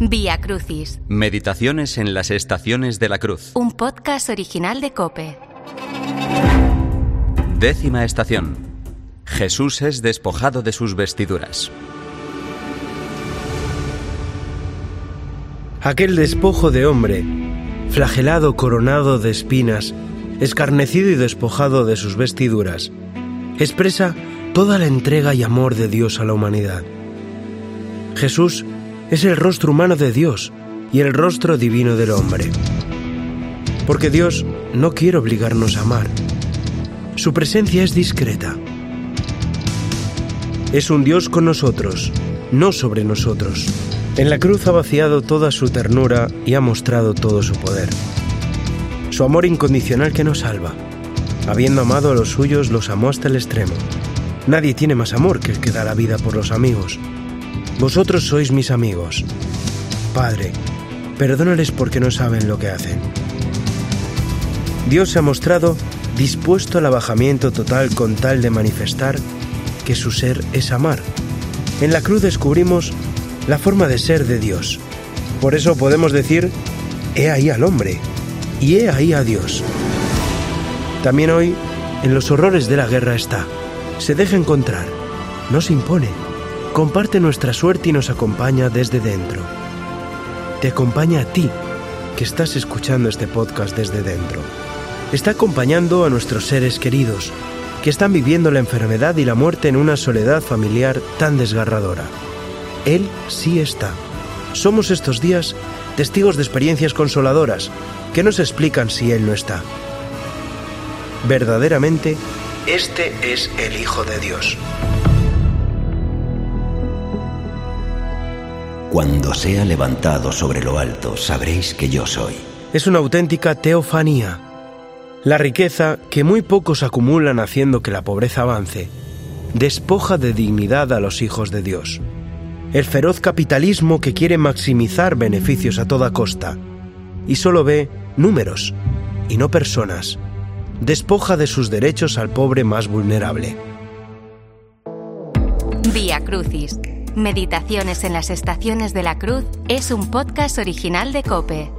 Vía Crucis, Meditaciones en las estaciones de la cruz. un podcast original de Cope. Décima estación. Jesús es despojado de sus vestiduras. Aquel despojo de hombre, flagelado coronado de espinas, escarnecido y despojado de sus vestiduras, expresa toda la entrega y amor de Dios a la humanidad. Jesús es el rostro humano de Dios y el rostro divino del hombre. Porque Dios no quiere obligarnos a amar. Su presencia es discreta. Es un Dios con nosotros, no sobre nosotros. En la cruz ha vaciado toda su ternura y ha mostrado todo su poder. Su amor incondicional que nos salva. Habiendo amado a los suyos, los amó hasta el extremo. Nadie tiene más amor que el que da la vida por los amigos. Vosotros sois mis amigos. Padre, perdónales porque no saben lo que hacen. Dios se ha mostrado dispuesto al abajamiento total con tal de manifestar que su ser es amar. En la cruz descubrimos la forma de ser de Dios. Por eso podemos decir, he ahí al hombre y he ahí a Dios. También hoy, en los horrores de la guerra está. Se deja encontrar, no se impone, comparte nuestra suerte y nos acompaña desde dentro. Te acompaña a ti, que estás escuchando este podcast desde dentro. Está acompañando a nuestros seres queridos, que están viviendo la enfermedad y la muerte en una soledad familiar tan desgarradora. Él sí está. Somos estos días testigos de experiencias consoladoras que nos explican si Él no está. Verdaderamente, este es el Hijo de Dios. Cuando sea levantado sobre lo alto, sabréis que yo soy. Es una auténtica teofanía. La riqueza que muy pocos acumulan haciendo que la pobreza avance, despoja de dignidad a los hijos de Dios. El feroz capitalismo que quiere maximizar beneficios a toda costa y solo ve números y no personas, despoja de sus derechos al pobre más vulnerable. Vía Crucis, Meditaciones en las estaciones de la cruz es un podcast original de Cope.